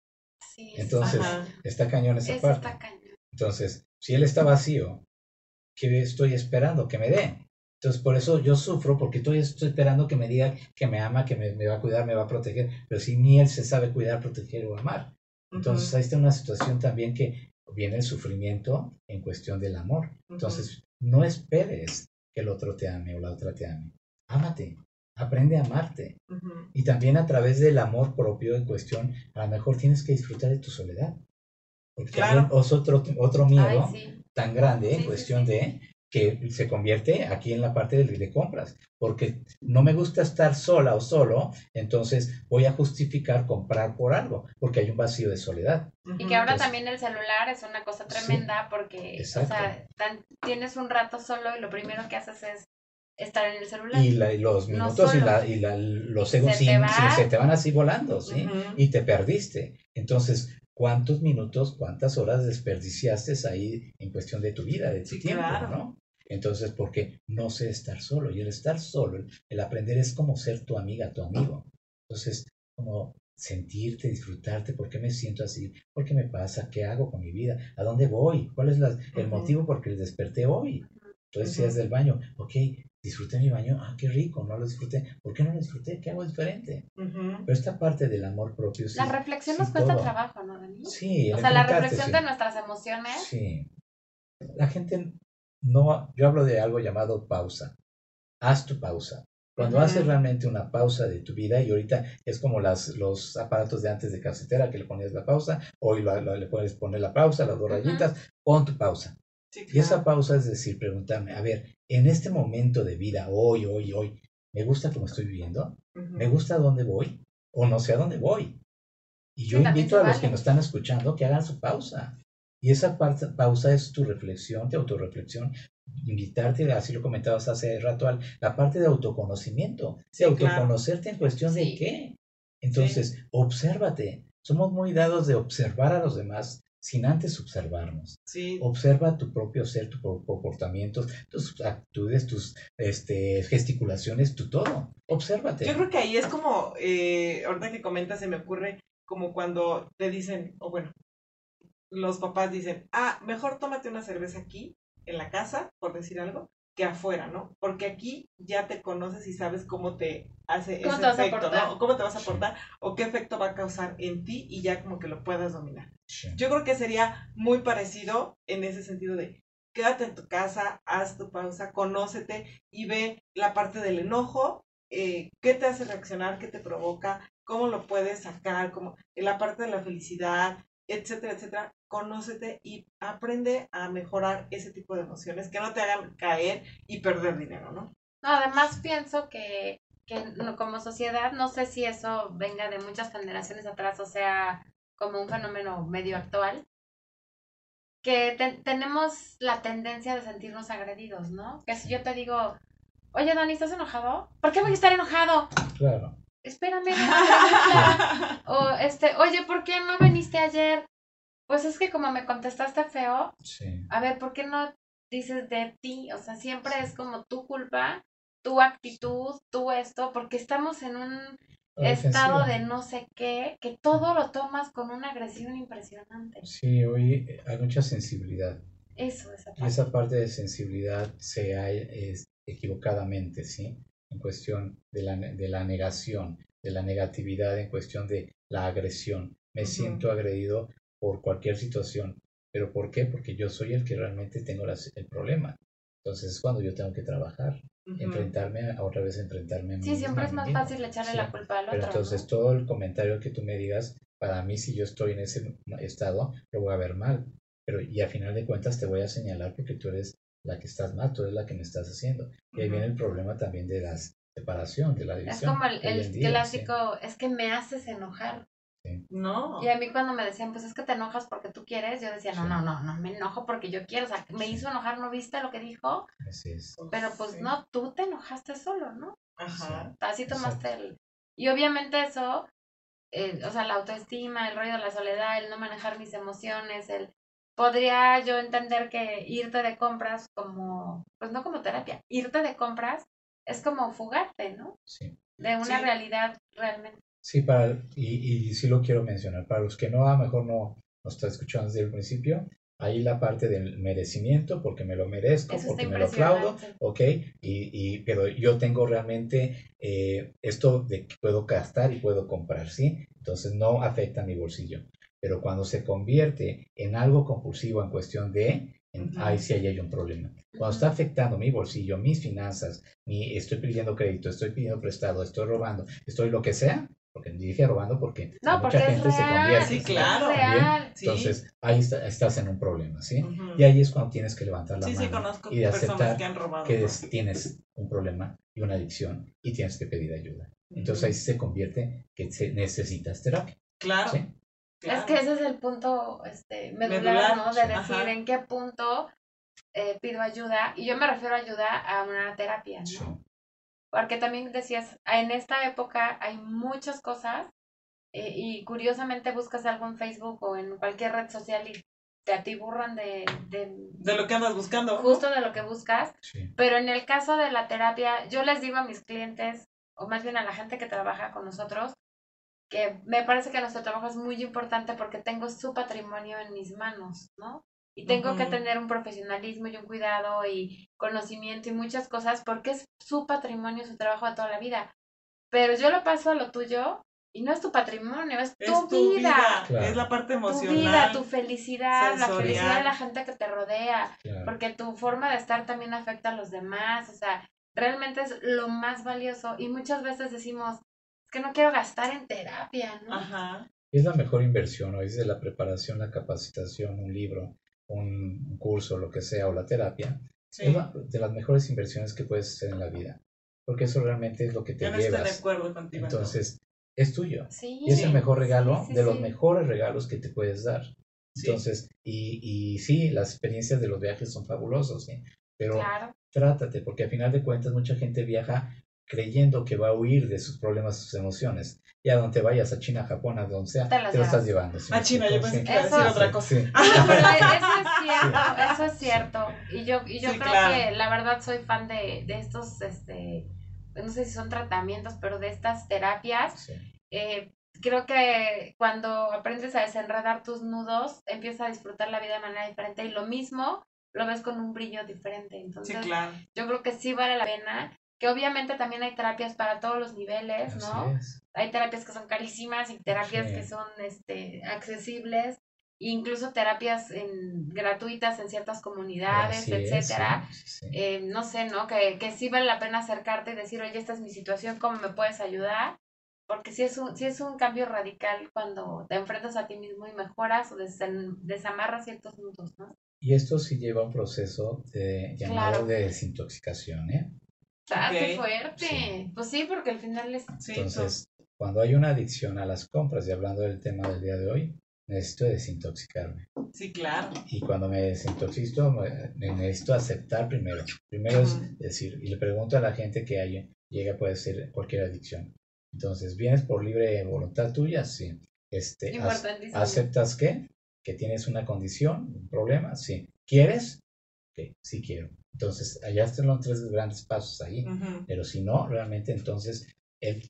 sí. Entonces, Ajá. está cañón esa Eso parte. cañón. Entonces, si él está vacío, ¿qué estoy esperando? Que me dé. Entonces, por eso yo sufro, porque estoy, estoy esperando que me diga que me ama, que me, me va a cuidar, me va a proteger, pero si ni él se sabe cuidar, proteger o amar. Entonces, ahí está una situación también que viene el sufrimiento en cuestión del amor. Entonces, no esperes que el otro te ame o la otra te ame. Ámate, aprende a amarte. Y también a través del amor propio en cuestión, a lo mejor tienes que disfrutar de tu soledad. Porque Claro. también es otro, otro miedo Ay, sí. tan grande Sí, en cuestión sí. de que se convierte aquí en la parte de, de compras, porque no me gusta estar sola o solo, entonces voy a justificar comprar por algo, porque hay un vacío de soledad. Y que ahora Entonces- también el celular es una cosa Sí, tremenda porque, o exacto. sea, tan- tienes un rato solo y lo primero que haces es estar en el celular. Y la- y los No minutos y, la, y la- los segundos se te sin- va. sin- se te van así volando, ¿sí? Y te perdiste. Entonces, ¿cuántos minutos, cuántas horas desperdiciaste ahí en cuestión de tu vida, de tu Sí, tiempo, claro. ¿no? Entonces, porque no sé estar solo. Y el estar solo, el, aprender es como ser tu amiga, tu amigo. Entonces, como sentirte, disfrutarte, ¿por qué me siento así? ¿Por qué me pasa? ¿Qué hago con mi vida? ¿A dónde voy? ¿Cuál es la- el motivo por el desperté hoy? Entonces, si Ujú. es del baño, ok, disfruté mi baño, ah, qué rico, no lo disfruté. ¿Por qué no lo disfruté? ¿Qué hago diferente? Pero esta parte del amor propio, sí. la reflexión sí, nos cuesta todo. trabajo, ¿no, Dani? Sí, O sea, la reflexión sí. de nuestras emociones. Sí. La gente no, yo hablo de algo llamado pausa. Haz tu pausa. Cuando haces realmente una pausa de tu vida, y ahorita es como las, los aparatos de antes de casetera que le ponías la pausa, hoy lo- lo- le puedes poner la pausa, las dos rayitas, pon tu pausa. Sí, Y esa claro. pausa es decir, preguntarme, a ver, en este momento de vida, hoy, hoy, hoy, ¿me gusta cómo estoy viviendo? ¿Me gusta a dónde voy? ¿O no sé a dónde voy? Y yo Sí, invito a los que nos están escuchando que hagan su pausa. Y esa parte, pausa es tu reflexión, tu autorreflexión, invitarte, así lo comentabas hace rato, al- la parte de autoconocimiento, Sí, de claro. autoconocerte en cuestión de Sí. qué. Entonces, obsérvate. Somos muy dados de observar a los demás sin antes observarnos. Sí, Observa tu propio ser, tus comportamientos, tus actitudes, tus este, gesticulaciones, tu todo. Obsérvate. Yo creo que ahí es como, eh, ahorita que comentas, se me ocurre como cuando te dicen, o bueno, los papás dicen, ah, mejor tómate una cerveza aquí, en la casa, por decir algo, que afuera, ¿no? Porque aquí ya te conoces y sabes cómo te hace ¿Cómo ese te vas a efecto? ¿no? O cómo te vas a Sí. portar, o qué efecto va a causar en ti y ya como que lo puedas dominar. Sí. Yo creo que sería muy parecido en ese sentido de quédate en tu casa, haz tu pausa, conócete y ve la parte del enojo, eh, qué te hace reaccionar, qué te provoca, cómo lo puedes sacar, como en la parte de la felicidad, etcétera, etcétera. Conócete y aprende a mejorar ese tipo de emociones que no te hagan caer y perder dinero, ¿no? No, además pienso que, que como sociedad, no sé si eso venga de muchas generaciones atrás o sea como un fenómeno medio actual, que te- tenemos la tendencia de sentirnos agredidos, ¿no? Que si yo te digo, oye Dani, ¿estás enojado? ¿Por qué voy a estar enojado? Claro. Espérame, no O este, oye, ¿por qué no viniste ayer? Pues es que como me contestaste feo, Sí. a ver, ¿por qué no dices de ti? O sea, siempre es como tu culpa, tu actitud, tú esto, porque estamos en un estado de no sé qué, que todo lo tomas con una agresión impresionante. Sí, hoy eh, hay mucha sensibilidad. Eso, esa Y parte. esa parte de sensibilidad se ha es, equivocadamente, ¿sí? En cuestión de la, de la negación, de la negatividad, en cuestión de la agresión. Me siento agredido por cualquier situación. ¿Pero por qué? Porque yo soy el que realmente tengo las- el problema. Entonces es cuando yo tengo que trabajar, enfrentarme, a otra vez enfrentarme a mí Sí, misma, siempre es más fácil echarle Sí, la culpa al Pero otro. entonces ¿no? todo el comentario que tú me digas para mí si yo estoy en ese estado, lo voy a ver mal. Pero y a final de cuentas te voy a señalar porque tú eres la que estás mal, tú eres la que me estás haciendo. Y ahí viene el problema también de la separación, de la división. Es como el, el clásico, es que me haces enojar. No. Y a mí cuando me decían, pues es que te enojas porque tú quieres, yo decía, no, no, no, no me enojo porque yo quiero. O sea, me hizo enojar, ¿no viste lo que dijo? Así es. Pero pues no, tú te enojaste solo, ¿no? Ajá. Así tomaste el... Y obviamente eso, eh, o sea, la autoestima, el rollo de la soledad, el no manejar mis emociones, el... Podría yo entender que irte de compras como, pues no como terapia, irte de compras es como fugarte, ¿no? Sí. De una realidad realmente. Sí, para, y, y sí lo quiero mencionar, para los que no, a lo mejor no nos está escuchando desde el principio, ahí la parte del merecimiento, porque me lo merezco, porque me lo aplaudo, ok, y, y, pero yo tengo realmente eh, esto de que puedo gastar y puedo comprar, ¿sí? Entonces no afecta a mi bolsillo. Pero cuando se convierte en algo compulsivo en cuestión de, ahí sí hay un problema. Cuando está afectando mi bolsillo, mis finanzas, mi, estoy pidiendo crédito, estoy pidiendo prestado, estoy robando, estoy lo que sea, porque dije robando porque mucha gente se convierte. Sí, claro. Entonces, ahí estás en un problema, ¿sí? Y ahí es cuando tienes que levantar la mano y de aceptar que, tienes un problema y una adicción y tienes que pedir ayuda. Entonces ahí se convierte que necesitas terapia. Claro. Es que ese es el punto este, medular, ¿no? De decir en qué punto eh, pido ayuda. Y yo me refiero a ayuda a una terapia, ¿no? Porque también decías, en esta época hay muchas cosas eh, y curiosamente buscas algo en Facebook o en cualquier red social y te atiburran de, de, de lo que andas buscando. Justo de lo que buscas. Pero en el caso de la terapia, yo les digo a mis clientes, o más bien a la gente que trabaja con nosotros, que me parece que nuestro trabajo es muy importante porque tengo su patrimonio en mis manos, ¿no? Y tengo que tener un profesionalismo y un cuidado y conocimiento y muchas cosas porque es su patrimonio, su trabajo de toda la vida. Pero yo lo paso a lo tuyo y no es tu patrimonio, es tu, vida. Es la parte emocional. Tu vida, tu felicidad, la felicidad de la gente que te rodea. Porque tu forma de estar también afecta a los demás. O sea, realmente es lo más valioso. Y muchas veces decimos, es que no quiero gastar en terapia, ¿no? Ajá. Es la mejor inversión, o es de la preparación, la capacitación, un libro, un curso, lo que sea, o la terapia, es de las mejores inversiones que puedes hacer en la vida. Porque eso realmente es lo que te Yo no Estoy de acuerdo contigo. Entonces, es tuyo. y es el mejor regalo, de los mejores regalos que te puedes dar. Entonces, y, y sí, las experiencias de los viajes son fabulosos, ¿sí? pero trátate, porque al final de cuentas mucha gente viaja creyendo que va a huir de sus problemas, sus emociones. Y a donde vayas, a China, Japón, a donde sea, te, lo estás llevando. A China, yo pensé que iba a decir otra cosa. eso es cierto, eso es cierto. Y yo, y yo creo que la verdad soy fan de, de estos, este, no sé si son tratamientos, pero de estas terapias. Eh, creo que cuando aprendes a desenredar tus nudos, empiezas a disfrutar la vida de manera diferente y lo mismo lo ves con un brillo diferente. Entonces, yo creo que sí vale la pena que obviamente también hay terapias para todos los niveles, ¿no? Hay terapias que son carísimas y terapias que son este, accesibles, incluso terapias en, gratuitas en ciertas comunidades, etcétera. Eh, no sé, ¿no? Que, que sí vale la pena acercarte y decir, oye, esta es mi situación, ¿cómo me puedes ayudar? Porque sí es un, sí es un cambio radical cuando te enfrentas a ti mismo y mejoras o desamarras ciertos puntos, ¿no? Y esto sí lleva un proceso de, llamado de desintoxicación, ¿eh? Ah, qué fuerte. Pues sí, porque al final es... Entonces, cuando hay una adicción a las compras, y hablando del tema del día de hoy, necesito desintoxicarme. Sí, claro. Y cuando me desintoxico, me necesito aceptar primero. Primero es decir, y le pregunto a la gente que hay, llega puede ser cualquier adicción. Entonces, ¿vienes por libre voluntad tuya? Sí. Este, ¿Aceptas qué? Que tienes una condición, un problema, sí. ¿Quieres? Ok, sí quiero. Entonces, allá están los tres grandes pasos ahí. Pero si no, realmente entonces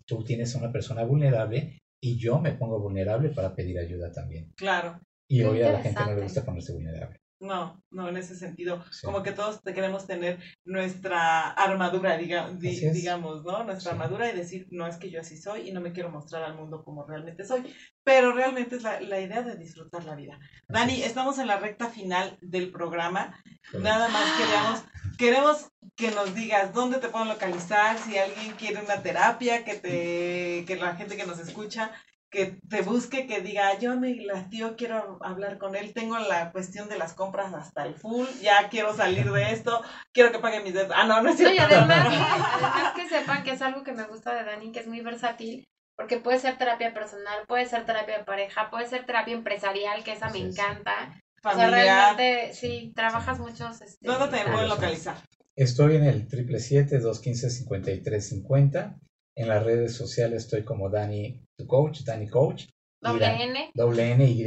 tú tienes a una persona vulnerable y yo me pongo vulnerable para pedir ayuda también. Claro. Y hoy a la gente no le gusta ponerse vulnerable. No, no, en ese sentido. Como que todos queremos tener nuestra armadura, digamos, ¿no? Nuestra armadura y decir, no es que yo así soy y no me quiero mostrar al mundo como realmente soy. Pero realmente es la, la idea de disfrutar la vida. Dani, estamos en la recta final del programa. Nada más queríamos, queremos que nos digas dónde te pueden localizar, si alguien quiere una terapia, que te, que la gente que nos escucha que te busque, que diga, yo me tío quiero hablar con él, tengo la cuestión de las compras hasta el full, ya quiero salir de esto, quiero que pague mis deudas. Ah, no, no es cierto. y además, además que sepan que es algo que me gusta de Dani, que es muy versátil, porque puede ser terapia personal, puede ser terapia de pareja, puede ser terapia empresarial, que esa me encanta. O sea, realmente, sí, trabajas muchos... Este, ¿Dónde te pueden localizar? Estoy en el 777-215-5350. En las redes sociales estoy como Dani tu coach, Dani Coach. Doble N. Doble N Y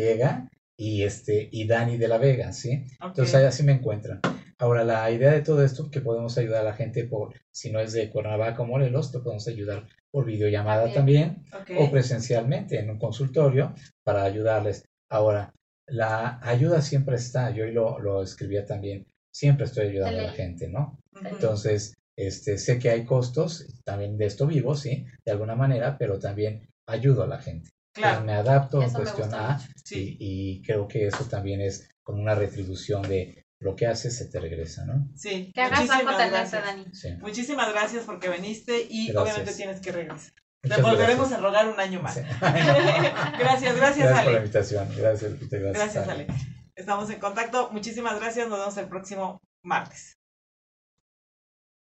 y este y Dani de la Vega, ¿sí? Entonces ahí así me encuentran. Ahora la idea de todo esto que podemos ayudar a la gente por si no es de Cuernavaca o Morelos, te podemos ayudar por videollamada también, o presencialmente en un consultorio para ayudarles. Ahora, la ayuda siempre está, yo hoy lo, lo escribía también, siempre estoy ayudando a la gente, ¿no? Entonces, este, sé que hay costos, también de esto vivo, sí, de alguna manera, pero también ayudo a la gente. Claro. me adapto en cuestión A y, creo que eso también es como una retribución de lo que haces se te regresa, ¿no? Sí. Que hagas algo gracias. Dani. Muchísimas gracias porque viniste y obviamente tienes que regresar. te volveremos a rogar un año más. gracias, gracias, gracias, Ale. por la invitación. Gracias, Gracias, gracias Ale. Estamos en contacto. Muchísimas gracias. Nos vemos el próximo martes.